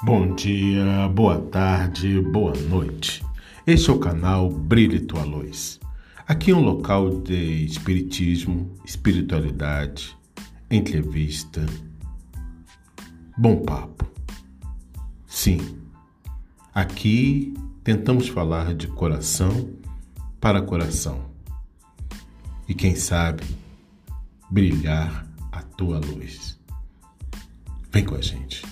Bom dia, boa tarde, boa noite. Este é o canal Brilhe Tua Luz. Aqui é um local de espiritismo, espiritualidade, entrevista, bom papo. Sim, aqui tentamos falar de coração para coração. E quem sabe brilhar a tua luz. Vem com a gente.